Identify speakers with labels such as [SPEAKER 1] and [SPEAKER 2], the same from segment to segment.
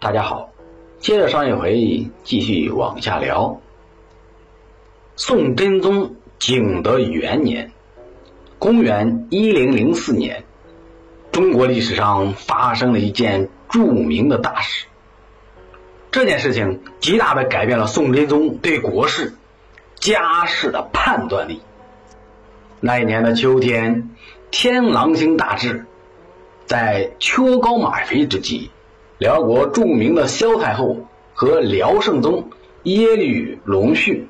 [SPEAKER 1] 大家好，接着上一回继续往下聊。宋真宗景德元年，公元一零零四年，中国历史上发生了一件著名的大事。这件事情极大的改变了宋真宗对国事、家事的判断力。那一年的秋天，天狼星大至，在秋高马肥之际，辽国著名的萧太后和辽圣宗耶律隆绪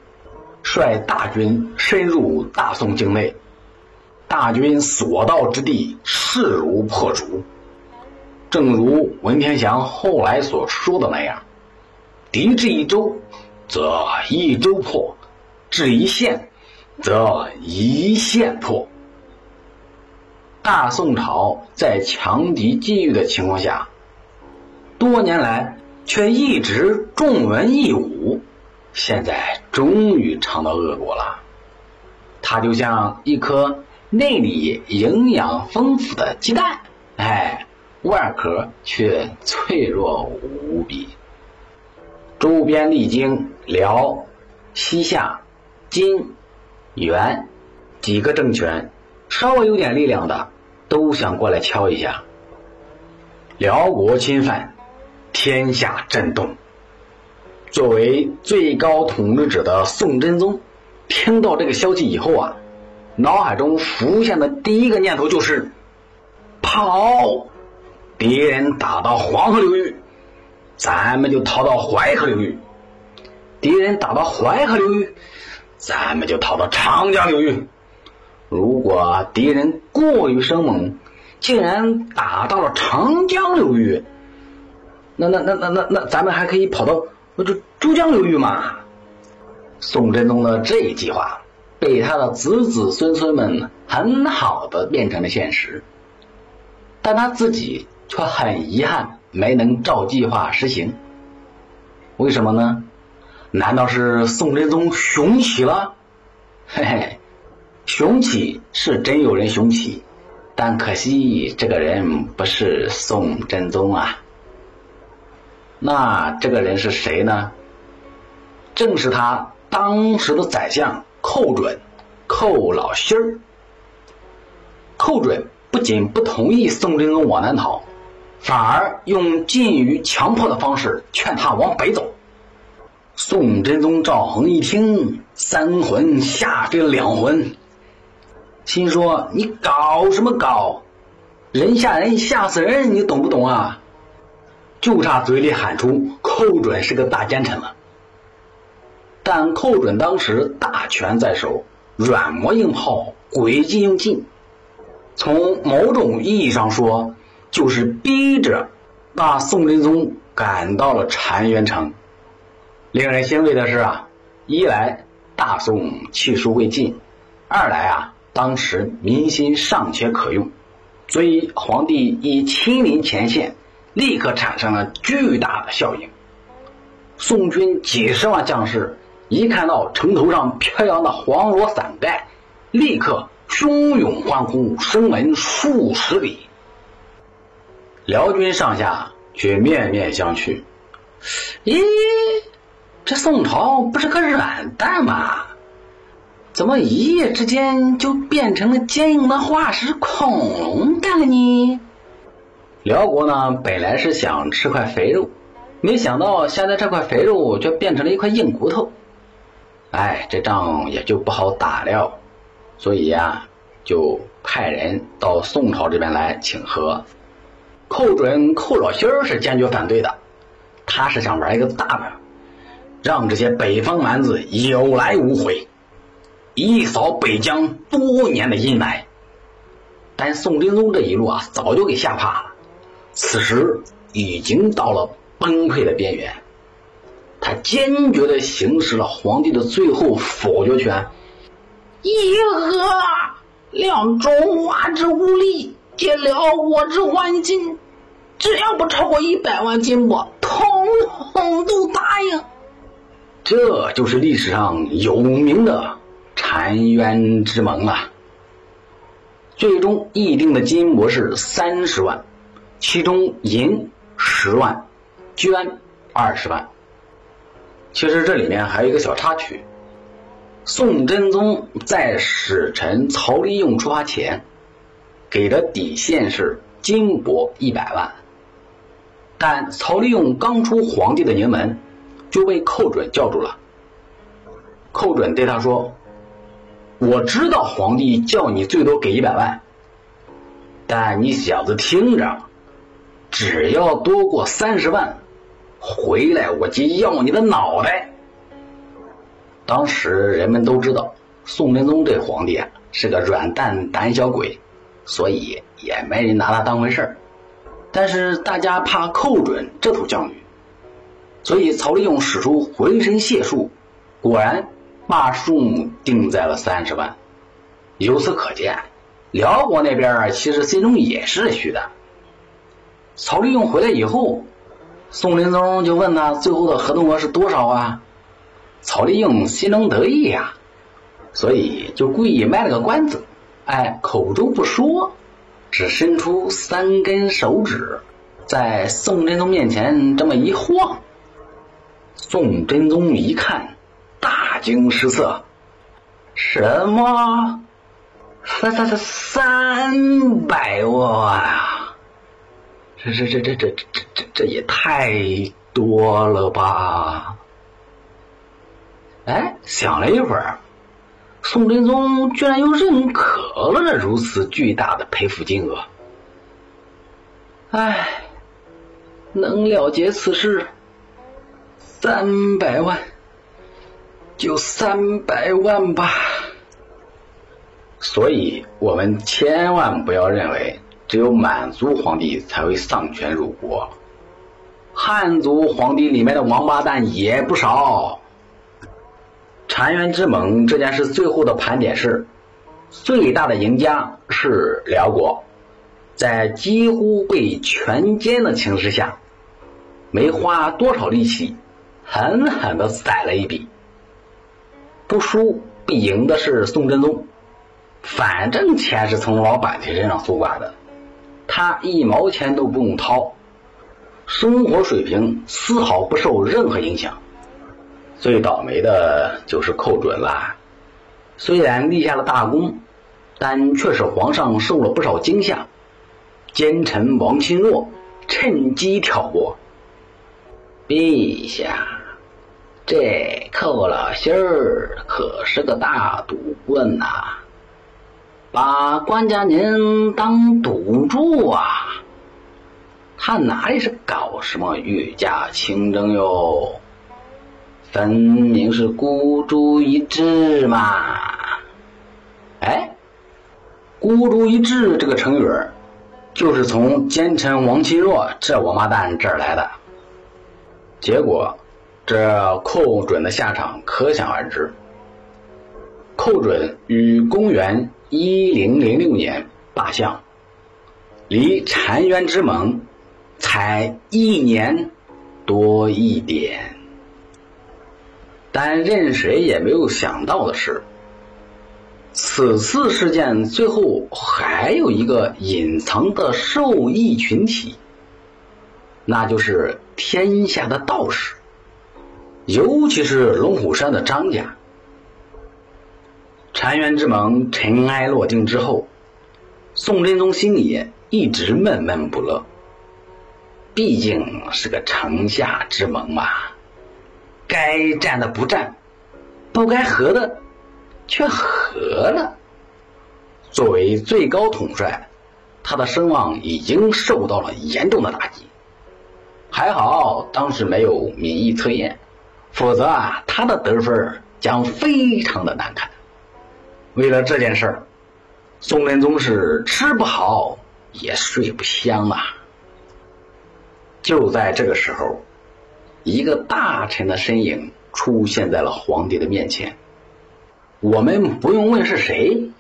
[SPEAKER 1] 率大军深入大宋境内，大军所到之地势如破竹。正如文天祥后来所说的那样。敌至一州，则一州破；至一县，则一县破。大宋朝在强敌积郁的情况下，多年来却一直重文抑武，现在终于尝到恶果了。它就像一颗内里营养丰富的鸡蛋，哎，外壳却脆弱无比。周边历经辽、西夏、金、元几个政权，稍微有点力量的都想过来敲一下。辽国侵犯，天下震动。作为最高统治者的宋真宗，听到这个消息以后啊，脑海中浮现的第一个念头就是跑。敌人打到黄河流域。咱们就逃到淮河流域，敌人打到淮河流域，咱们就逃到长江流域。如果敌人过于生猛，竟然打到了长江流域，那那那那那那，咱们还可以跑到这珠江流域嘛？宋真宗的这一计划被他的子子孙孙们很好的变成了现实，但他自己却很遗憾。没能照计划实行，为什么呢？难道是宋真宗雄起了？嘿嘿，雄起是真有人雄起，但可惜这个人不是宋真宗啊。那这个人是谁呢？正是他当时的宰相寇准，寇老心儿。寇准不仅不同意宋真宗往南逃。反而用禁于强迫的方式劝他往北走。宋真宗赵恒一听，三魂吓飞了两魂，心说：“你搞什么搞？人吓人，吓死人！你懂不懂啊？”就差嘴里喊出“寇准是个大奸臣”了。但寇准当时大权在手，软磨硬泡，诡计用尽。从某种意义上说，就是逼着把宋真宗赶到了澶渊城。令人欣慰的是啊，一来大宋气数未尽，二来啊当时民心尚且可用，所以皇帝一亲临前线，立刻产生了巨大的效应。宋军几十万将士一看到城头上飘扬的黄罗伞盖，立刻汹涌欢呼，声闻数十里。辽军上下却面面相觑。咦，这宋朝不是个软蛋吗？怎么一夜之间就变成了坚硬的化石恐龙蛋了呢？辽国呢，本来是想吃块肥肉，没想到现在这块肥肉却变成了一块硬骨头。哎，这仗也就不好打了。所以呀，就派人到宋朝这边来请和。寇准、寇老心儿是坚决反对的，他是想玩一个大的，让这些北方蛮子有来无回，一扫北疆多年的阴霾。但宋真宗这一路啊，早就给吓怕了，此时已经到了崩溃的边缘，他坚决的行使了皇帝的最后否决权。
[SPEAKER 2] 议和，两中华之无力。借辽国之黄金，只要不超过一百万金帛，统统都答应。
[SPEAKER 1] 这就是历史上有名的澶渊之盟啊！最终议定的金帛是三十万，其中银十万，捐二十万。其实这里面还有一个小插曲，宋真宗在使臣曹利用出发前，给的底线是金帛一百万。但曹利用刚出皇帝的营门，就被寇准叫住了。寇准对他说：“我知道皇帝叫你最多给一百万，但你小子听着，只要多过三十万，回来我就要你的脑袋。”当时人们都知道宋真宗这皇帝啊是个软蛋胆小鬼，所以也没人拿他当回事儿。但是大家怕寇准这头犟驴，所以曹利用使出浑身解数，果然把数目定在了三十万。由此可见，辽国那边其实心中也是虚的。曹利用回来以后，宋真宗就问他最后的合同额是多少啊？曹利用心中得意呀，所以就故意卖了个关子，哎，口中不说。只伸出三根手指，在宋真宗面前这么一晃，宋真宗一看，大惊失色：“什么？三三三三百万啊！这这这这这这这这也太多了吧！”哎，想了一会儿。宋真宗居然又认可了如此巨大的赔付金额，哎，能了结此事，三百万，就三百万吧。所以，我们千万不要认为只有满族皇帝才会丧权辱国，汉族皇帝里面的王八蛋也不少。澶渊之盟这件事最后的盘点是，最大的赢家是辽国，在几乎被全歼的情势下，没花多少力气，狠狠的宰了一笔。不输不赢的是宋真宗，反正钱是从老板的身上搜刮的，他一毛钱都不用掏，生活水平丝毫不受任何影响。最倒霉的就是寇准了，虽然立下了大功，但却使皇上受了不少惊吓。奸臣王钦若趁机挑拨：“陛下，这寇老心儿可是个大赌棍呐，把官家您当赌注啊！他哪里是搞什么御驾亲征哟？”分明是孤注一掷嘛！哎，孤注一掷这个成语就是从奸臣王钦若这王八蛋这儿来的。结果，这寇准的下场可想而知。寇准于公元一零零六年罢相，离澶渊之盟才一年多一点。但任谁也没有想到的是，此次事件最后还有一个隐藏的受益群体，那就是天下的道士，尤其是龙虎山的张家。澶渊之盟尘埃落定之后，宋真宗心里一直闷闷不乐，毕竟是个城下之盟嘛。该战的不战，不该和的却和了。作为最高统帅，他的声望已经受到了严重的打击。还好当时没有民意测验，否则啊，他的得分将非常的难看。为了这件事儿，宋仁宗是吃不好也睡不香啊。就在这个时候。一个大臣的身影出现在了皇帝的面前。我们不用问是谁，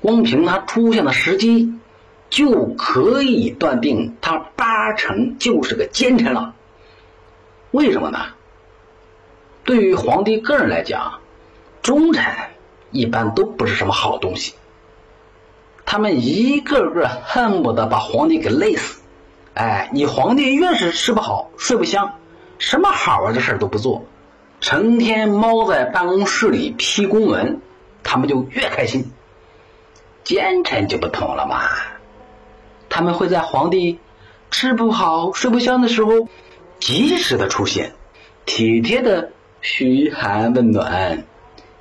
[SPEAKER 1] 光凭他出现的时机，就可以断定他八成就是个奸臣了。为什么呢？对于皇帝个人来讲，忠臣一般都不是什么好东西。他们一个个恨不得把皇帝给累死，哎，你皇帝越是吃不好睡不香，什么好玩的事都不做，成天猫在办公室里批公文，他们就越开心。奸臣就不同了嘛，他们会在皇帝吃不好睡不香的时候，及时的出现，体贴的嘘寒问暖。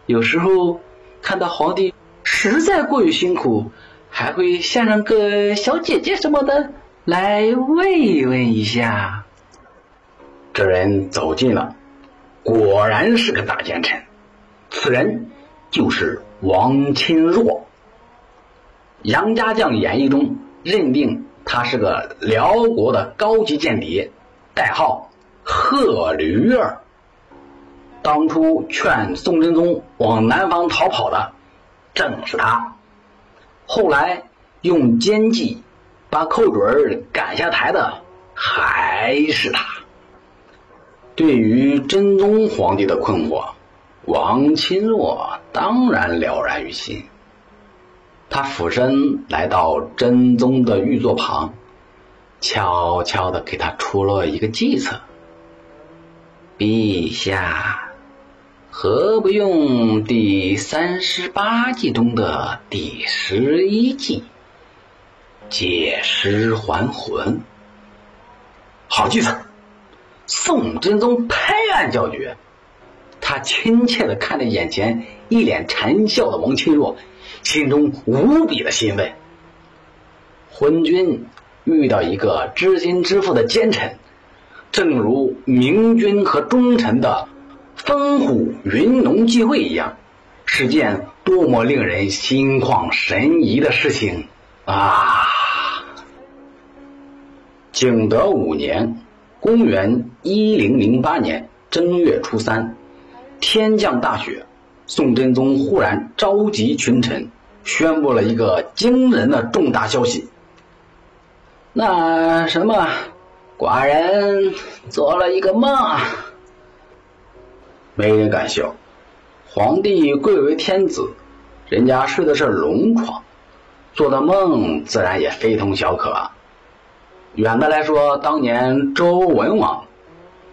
[SPEAKER 1] 有时候看到皇帝实在过于辛苦，还会献上个小姐姐什么的来慰问一下。这人走近了，果然是个大奸臣，此人就是王钦若。杨家将演义中认定他是个辽国的高级间谍，代号贺驴儿。当初劝宋真宗往南方逃跑的正是他，后来用奸计把寇准儿赶下台的还是他。对于真宗皇帝的困惑，王钦若当然了然于心。他俯身来到真宗的御座旁，悄悄地给他出了一个计策。陛下，何不用第三十八计中的第十一计——借尸还魂？好计策！宋真宗拍案叫绝，他亲切的看着眼前一脸谄笑的王钦若。心中无比的欣慰。昏君遇到一个知心知腹的奸臣，正如明君和忠臣的风虎云龙聚会一样，是件多么令人心旷神怡的事情啊！景德五年，公元一零零八年正月初三，天降大雪。宋真宗忽然召集群臣，宣布了一个惊人的重大消息。那什么，寡人做了一个梦。没人敢笑。皇帝贵为天子，人家睡的是龙床，做的梦自然也非同小可。远的来说，当年周文王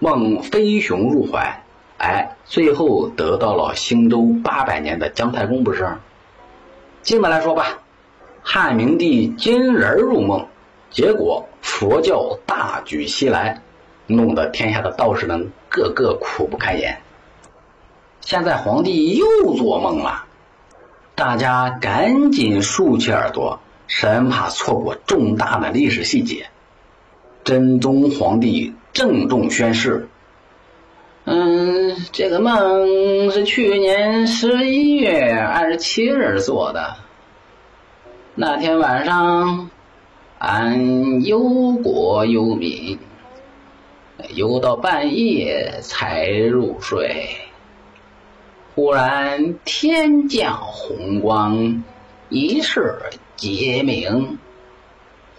[SPEAKER 1] 梦飞熊入怀。哎，最后得到了兴周八百年的姜太公，不是？近的来说吧，汉明帝金人入梦，结果佛教大举西来，弄得天下的道士们个个苦不堪言。现在皇帝又做梦了，大家赶紧竖起耳朵，生怕错过重大的历史细节。真宗皇帝郑重宣誓。嗯，这个梦是去年十一月二十七日做的。那天晚上，俺忧国忧民，忧到半夜才入睡。忽然天降红光，一世皆明。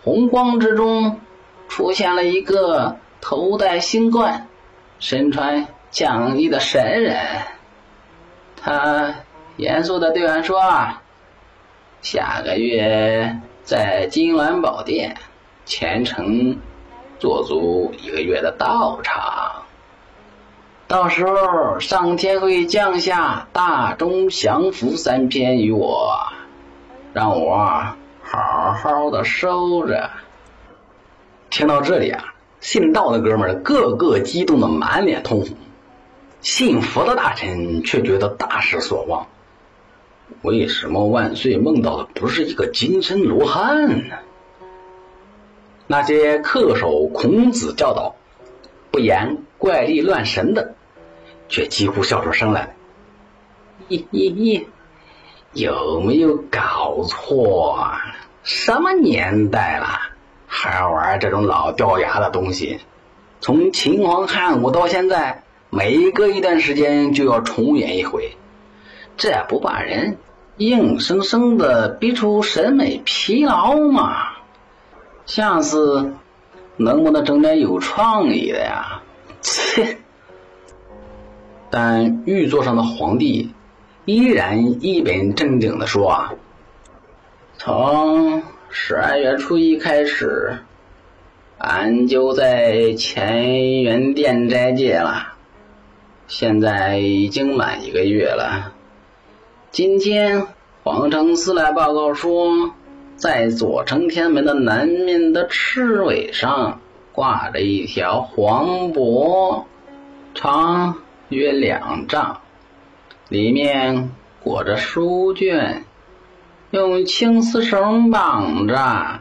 [SPEAKER 1] 红光之中，出现了一个头戴星冠，身穿。降衣的神人，他严肃的对俺说：“下个月在金銮宝殿虔诚做足一个月的道场，到时候上天会降下大中降福三篇于我，让我好好的收着。”听到这里啊，信道的哥们儿个个激动的满脸通红。信佛的大臣却觉得大失所望。为什么万岁梦到的不是一个金身罗汉呢？那些恪守孔子教导、不言怪力乱神的，却几乎笑出声来。咦咦咦，有没有搞错？什么年代了，还玩这种老掉牙的东西？从秦皇汉武到现在。每隔一段时间就要重演一回，这不把人硬生生的逼出审美疲劳吗？下次能不能整点有创意的呀？切！但玉座上的皇帝依然一本正经的说：“啊，从十二月初一开始，俺就在乾元殿斋戒了，现在已经满一个月了。今天皇城司来报告说，在左承天门的南面的赤尾上挂着一条黄帛，长约两丈，里面裹着书卷，用青丝绳绑着。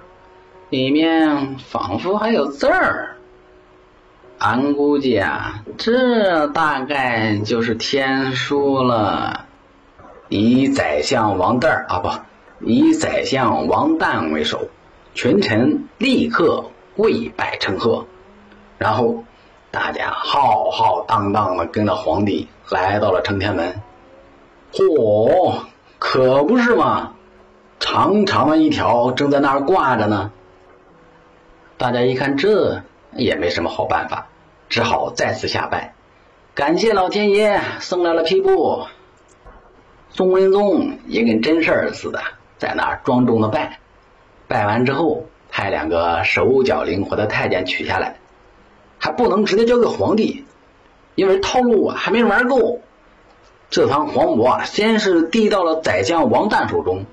[SPEAKER 1] 里面仿佛还有字儿，俺估计啊，这大概就是天书了。以宰相王旦啊不，以宰相王旦为首，群臣立刻跪拜称贺，然后大家浩浩荡荡的跟着皇帝来到了承天门。嚯，可不是嘛，长长的一条正在那儿挂着呢。大家一看，这也没什么好办法，只好再次下拜，感谢老天爷送来了批布。宋仁宗也跟真事儿似的，在那儿庄重的拜。拜完之后，派两个手脚灵活的太监取下来，还不能直接交给皇帝，因为套路啊还没玩够。这趟黄帛啊，先是递到了宰相王旦手中，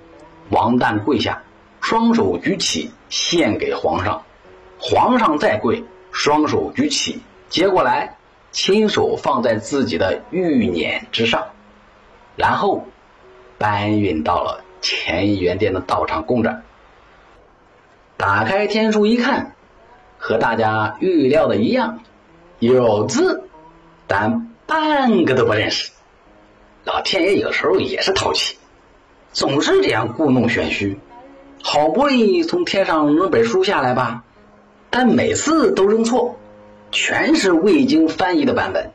[SPEAKER 1] 王旦跪下，双手举起，献给皇上。皇上再跪，双手举起，接过来，亲手放在自己的玉辇之上，然后搬运到了乾元殿的道场供着。打开天书一看，和大家预料的一样，有字，但半个都不认识。老天爷有时候也是淘气，总是这样故弄玄虚。好不容易从天上扔本书下来吧。但每次都扔错，全是未经翻译的版本。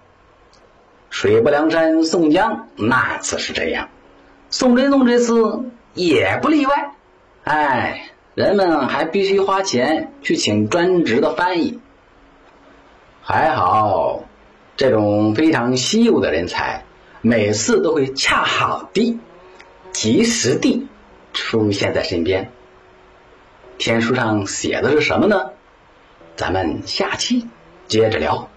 [SPEAKER 1] 水泊梁山宋江那次是这样，宋真宗这次也不例外。哎，人们还必须花钱去请专职的翻译。还好，这种非常稀有的人才，每次都会恰好地、及时地出现在身边。天书上写的是什么呢？咱们下期接着聊。